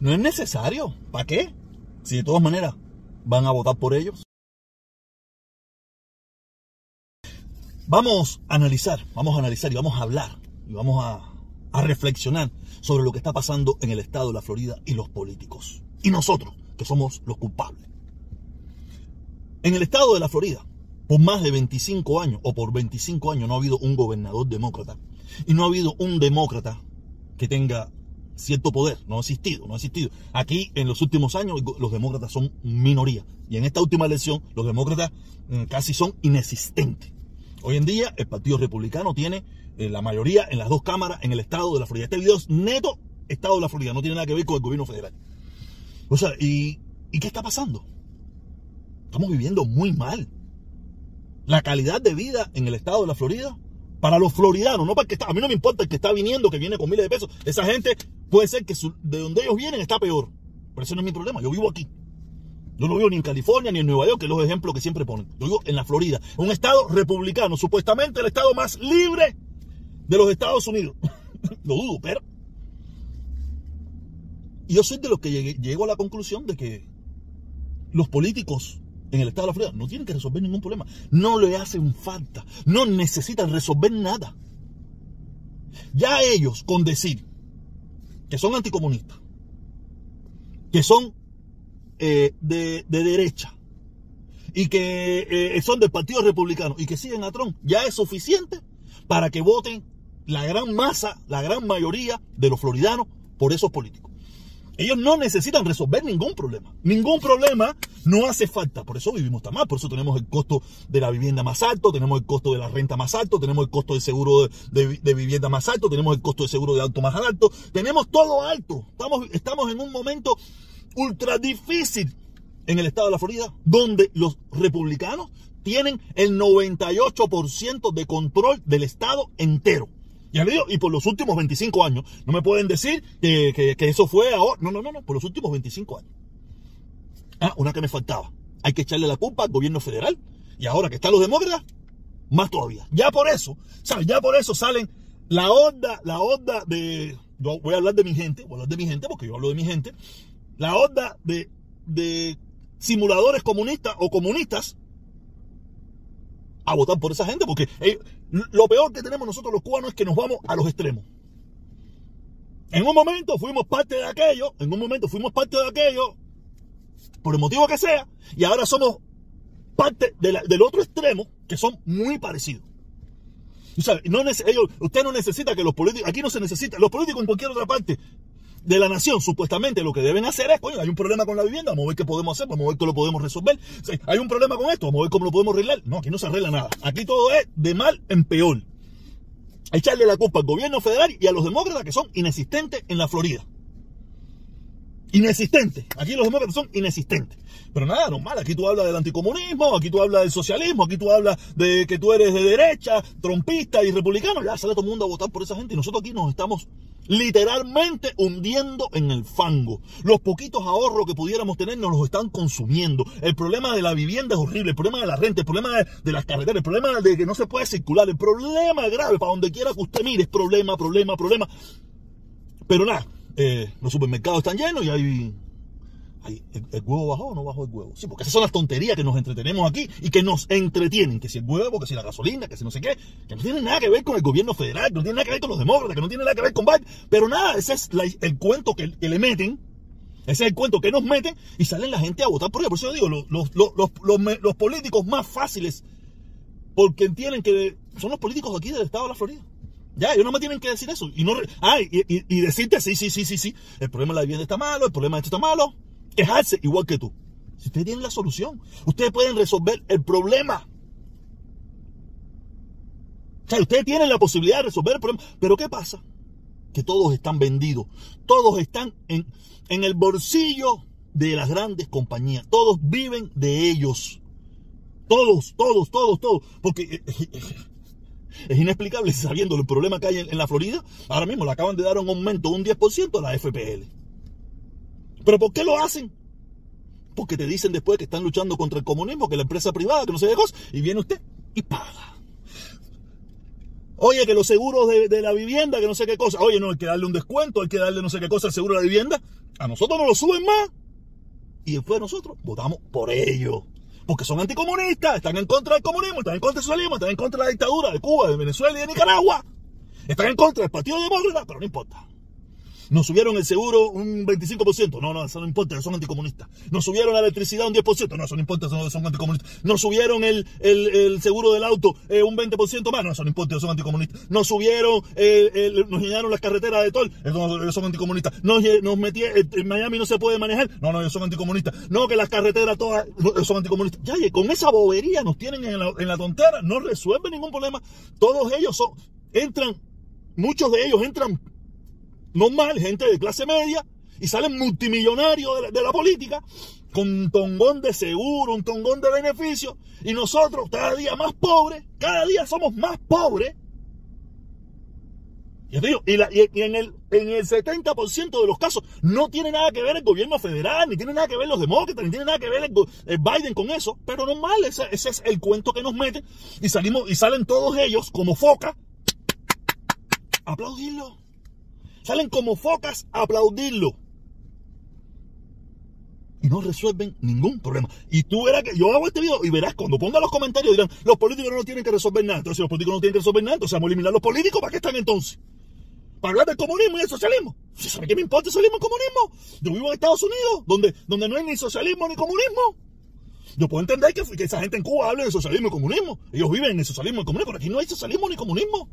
No es necesario. ¿Para qué? Si de todas maneras van a votar por ellos. Vamos a analizar, vamos a analizar y vamos a hablar y vamos a, a reflexionar sobre lo que está pasando en el estado de la Florida y los políticos. Y nosotros, que somos los culpables. En el estado de la Florida, por más de 25 años o por 25 años no ha habido un gobernador demócrata y no ha habido un demócrata que tenga cierto poder, no ha existido, no ha existido. Aquí en los últimos años los demócratas son minoría y en esta última elección los demócratas mm, casi son inexistentes. Hoy en día el Partido Republicano tiene eh, la mayoría en las dos cámaras en el estado de la Florida. Este video es neto estado de la Florida, no tiene nada que ver con el gobierno federal. O sea, ¿y, ¿y qué está pasando? Estamos viviendo muy mal. La calidad de vida en el estado de la Florida para los floridanos, no para el que está, a mí no me importa el que está viniendo, que viene con miles de pesos. Esa gente puede ser que de donde ellos vienen está peor. Pero ese no es mi problema, yo vivo aquí. Yo no vivo ni en California ni en Nueva York, que es los ejemplos que siempre ponen. Yo vivo en la Florida, un estado republicano, supuestamente el estado más libre de los Estados Unidos. Lo dudo, pero... Y yo soy de los que llego a la conclusión de que los políticos en el estado de la Florida no tienen que resolver ningún problema. No le hacen falta. No necesitan resolver nada. Ya ellos con decir que son anticomunistas, que son eh, de, derecha y que eh, son del Partido Republicano y que siguen a Trump, ya es suficiente para que voten la gran masa, la gran mayoría de los floridanos por esos políticos. Ellos no necesitan resolver ningún problema. Ningún problema no hace falta. Por eso vivimos tan mal. Por eso tenemos el costo de la vivienda más alto, tenemos el costo de la renta más alto, tenemos el costo del seguro de, vivienda más alto, tenemos el costo de seguro de auto más alto. Tenemos todo alto. Estamos, estamos en un momento ultra difícil en el estado de la Florida, donde los republicanos tienen el 98% de control del estado entero. Y por los últimos 25 años, no me pueden decir que, eso fue ahora. No, no, no, no, por los últimos 25 años. Ah, una que me faltaba. Hay que echarle la culpa al gobierno federal. Y ahora que están los demócratas, más todavía. Ya por eso, ¿sabes? Ya por eso salen la onda, la onda de. Yo voy a hablar de mi gente, voy a hablar de mi gente porque yo hablo de mi gente. La onda de, de simuladores comunistas o comunistas a votar por esa gente, porque eh, lo peor que tenemos nosotros los cubanos es que nos vamos a los extremos. En un momento fuimos parte de aquello, en un momento fuimos parte de aquello, por el motivo que sea, y ahora somos parte del otro extremo, que son muy parecidos. usted no necesita que los políticos, aquí no se necesita, los políticos en cualquier otra parte de la nación, supuestamente lo que deben hacer es, coño, hay un problema con la vivienda, vamos a ver qué podemos hacer, vamos a ver cómo lo podemos resolver. hay un problema con esto, vamos a ver cómo lo podemos arreglar. No, aquí no se arregla nada. Aquí todo es de mal en peor. Echarle la culpa al gobierno federal y a los demócratas que son inexistentes en la Florida. Inexistentes. Aquí los demócratas son inexistentes. Pero nada, normal. Aquí tú hablas del anticomunismo, aquí tú hablas del socialismo, aquí tú hablas de que tú eres de derecha, trompista y republicano. Ya sale todo el mundo a votar por esa gente y nosotros aquí nos estamos literalmente hundiendo en el fango. Los poquitos ahorros que pudiéramos tener nos los están consumiendo. El problema de la vivienda es horrible, el problema de la renta, el problema de, las carreteras, el problema de que no se puede circular, el problema grave para donde quiera que usted mire, es problema, problema, problema. Pero nada, eh, los supermercados están llenos y hay ¿el, huevo bajó o no bajó el huevo? Sí, porque esas son las tonterías que nos entretenemos aquí y que nos entretienen. Que si el huevo, que si la gasolina, que si no sé qué. Que no tiene nada que ver con el gobierno federal, que no tiene nada que ver con los demócratas, que no tiene nada que ver con Biden. Pero nada, ese es el cuento que, le meten. Ese es el cuento que nos meten y salen la gente a votar por ellos. Por eso yo digo, los, políticos más fáciles, porque entienden que son los políticos aquí del estado de la Florida. Ya, ellos no me tienen que decir eso. Y, no, ah, y, decirte, sí, sí, sí, sí, sí, el problema de la vivienda está malo, el problema de esto está malo quejarse igual que tú. Si ustedes tienen la solución, ustedes pueden resolver el problema. O sea, ustedes tienen la posibilidad de resolver el problema. Pero ¿qué pasa? Que todos están vendidos. Todos están en, en el bolsillo de las grandes compañías. Todos viven de ellos. Todos, todos, todos, todos. Porque es inexplicable sabiendo el problema que hay en, la Florida. Ahora mismo le acaban de dar un aumento de un 10% a la FPL. ¿Pero por qué lo hacen? Porque te dicen después que están luchando contra el comunismo, que la empresa privada, que no sé qué cosa, y viene usted y paga. Oye, que los seguros de, la vivienda, que no sé qué cosa. Oye, no, hay que darle un descuento, hay que darle no sé qué cosa al seguro de la vivienda. A nosotros nos lo suben más. Y después nosotros votamos por ellos. Porque son anticomunistas, están en contra del comunismo, están en contra del socialismo, están en contra de la dictadura de Cuba, de Venezuela y de Nicaragua. Están en contra del Partido Demócrata, pero no importa. Nos subieron el seguro un 25%. No, no, eso no importa, son anticomunistas. Nos subieron la electricidad un 10%. No, eso no importa, son, son anticomunistas. Nos subieron el, el, seguro del auto eh, un 20% más. No, eso no importa, son anticomunistas. Nos subieron, eh, nos llenaron las carreteras de tol. Ellos son anticomunistas. Nos, nos metieron, en Miami no se puede manejar. No, no, ellos son anticomunistas. No, que las carreteras todas son anticomunistas. Ya, con esa bobería nos tienen en la, en la tontera. No resuelve ningún problema. Todos ellos entran, muchos de ellos entran normal, gente de clase media, y salen multimillonarios de la, política con un tongón de seguro, un tongón de beneficio, y nosotros cada día más pobres, cada día somos más pobres. Y, en, el, en el 70% de los casos no tiene nada que ver el gobierno federal, ni tiene nada que ver los demócratas, ni tiene nada que ver el, Biden con eso, pero normal, ese, ese, es el cuento que nos meten y salimos y salen todos ellos como foca aplaudirlo. Salen como focas a aplaudirlo. Y no resuelven ningún problema. Y tú verás que yo hago este video y verás cuando ponga los comentarios dirán, los políticos no tienen que resolver nada. Entonces, si los políticos no tienen que resolver nada, entonces vamos a eliminar los políticos. ¿Para qué están entonces? Para hablar del comunismo y del socialismo. ¿Sabe qué me importa el socialismo y el comunismo? Yo vivo en Estados Unidos, donde, donde no hay ni socialismo ni comunismo. Yo puedo entender que, que esa gente en Cuba hable de socialismo y comunismo. Ellos viven en el socialismo y comunismo, pero aquí no hay socialismo ni comunismo.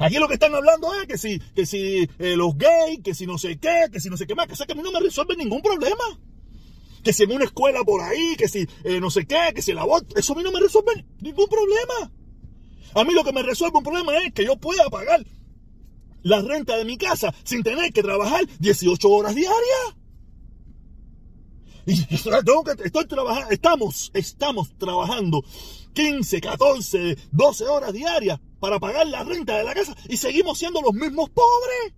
Aquí lo que están hablando es que si, que si eh, los gays, que si no sé qué, que si no sé qué más, que, que a mí no me resuelve ningún problema. Que si en una escuela por ahí, que si eh, no sé qué, que si el aborto, eso a mí no me resuelve ningún problema. A mí lo que me resuelve un problema es que yo pueda pagar la renta de mi casa sin tener que trabajar 18 horas diarias. Y estoy trabajando, estamos, estamos trabajando 15, 14, 12 horas diarias para pagar la renta de la casa y seguimos siendo los mismos pobres.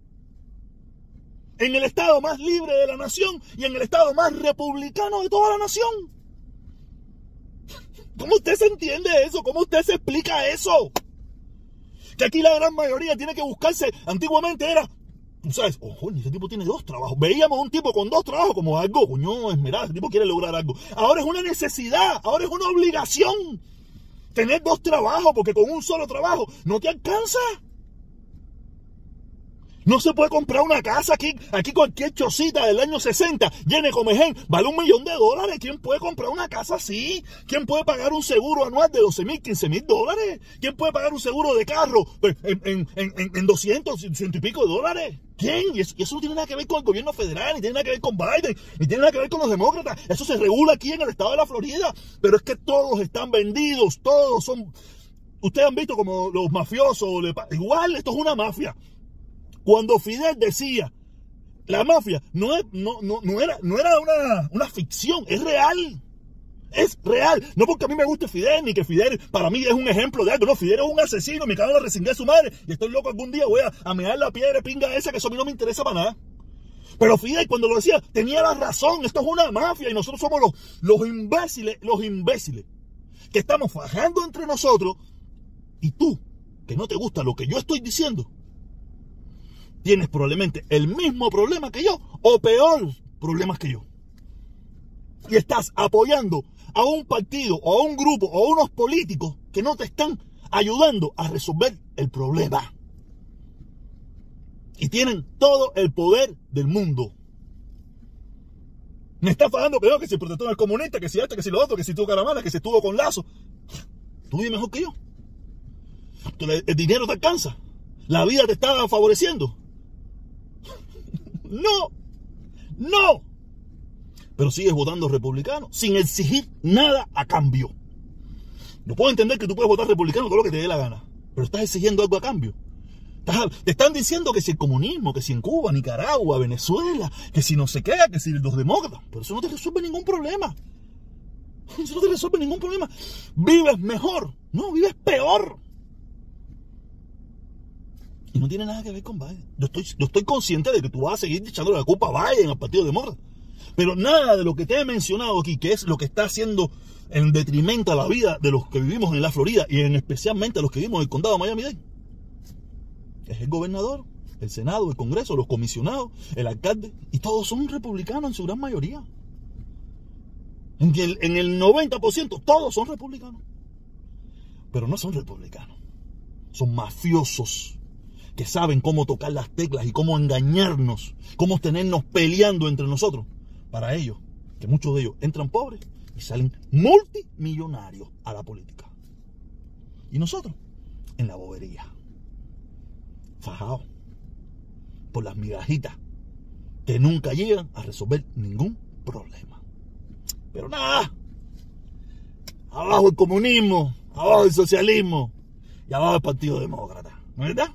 En el estado más libre de la nación y en el estado más republicano de toda la nación. ¿Cómo usted se entiende eso? ¿Cómo usted se explica eso? Que aquí la gran mayoría tiene que buscarse, antiguamente era, sabes, ojo, ese tipo tiene dos trabajos. Veíamos un tipo con dos trabajos como algo, coño, esmerado, ese tipo quiere lograr algo. Ahora es una necesidad, ahora es una obligación tener dos trabajos, porque con un solo trabajo no te alcanza. No se puede comprar una casa aquí, aquí cualquier chocita del año 60, llene comején, vale un millón de dólares. ¿Quién puede comprar una casa así? ¿Quién puede pagar un seguro anual de 12 mil, 15 mil dólares? ¿Quién puede pagar un seguro de carro en, en, en, en 200, ciento y pico de dólares? ¿Quién? Y eso, no tiene nada que ver con el gobierno federal, ni tiene nada que ver con Biden, ni tiene nada que ver con los demócratas. Eso se regula aquí en el estado de la Florida. Pero es que todos están vendidos, todos son... Ustedes han visto como los mafiosos, igual esto es una mafia. Cuando Fidel decía, la mafia no, es, no, no, no era, no era una, una ficción, es real. Es real. No porque a mí me guste Fidel, ni que Fidel para mí es un ejemplo de algo. No, Fidel es un asesino, me cago en la su madre. Y estoy loco algún día voy a, a la piedra pinga esa, que eso a mí no me interesa para nada. Pero Fidel cuando lo decía, tenía la razón. Esto es una mafia y nosotros somos los, los imbéciles, los imbéciles. Que estamos fajando entre nosotros. Y tú, que no te gusta lo que yo estoy diciendo, tienes probablemente el mismo problema que yo o peor problemas que yo. Y estás apoyando a un partido o a un grupo o a unos políticos que no te están ayudando a resolver el problema. Y tienen todo el poder del mundo. Me está fallando peor que si el protector es comunista, que si este, que si lo otro, que si tuvo caravana, que si estuvo con lazo. Tú vives mejor que yo. El dinero te alcanza. La vida te está favoreciendo. No, no. Pero sigues votando republicano sin exigir nada a cambio. No puedo entender que tú puedes votar republicano todo lo que te dé la gana, pero estás exigiendo algo a cambio. te están diciendo que si el comunismo, que si en Cuba, Nicaragua, Venezuela, que si no se queda, que si los demócratas, pero eso no te resuelve ningún problema. Eso no te resuelve ningún problema. Vives mejor, no, vives peor. Y no tiene nada que ver con Biden. Yo estoy, yo estoy consciente de que tú vas a seguir echándole la culpa a Biden al Partido Demócrata. Pero nada de lo que te he mencionado aquí, que es lo que está haciendo en detrimento a la vida de los que vivimos en la Florida y en especialmente a los que vivimos en el condado de Miami-Dade, es el gobernador, el Senado, el Congreso, los comisionados, el alcalde, y todos son republicanos en su gran mayoría. En el, en el 90% todos son republicanos. Pero no son republicanos. Son mafiosos que saben cómo tocar las teclas y cómo engañarnos, cómo tenernos peleando entre nosotros. Para ellos, que muchos de ellos entran pobres y salen multimillonarios a la política. Y nosotros, en la bobería, fajados por las migajitas que nunca llegan a resolver ningún problema. Pero nada, abajo el comunismo, abajo el socialismo y abajo el Partido Demócrata, ¿no es verdad?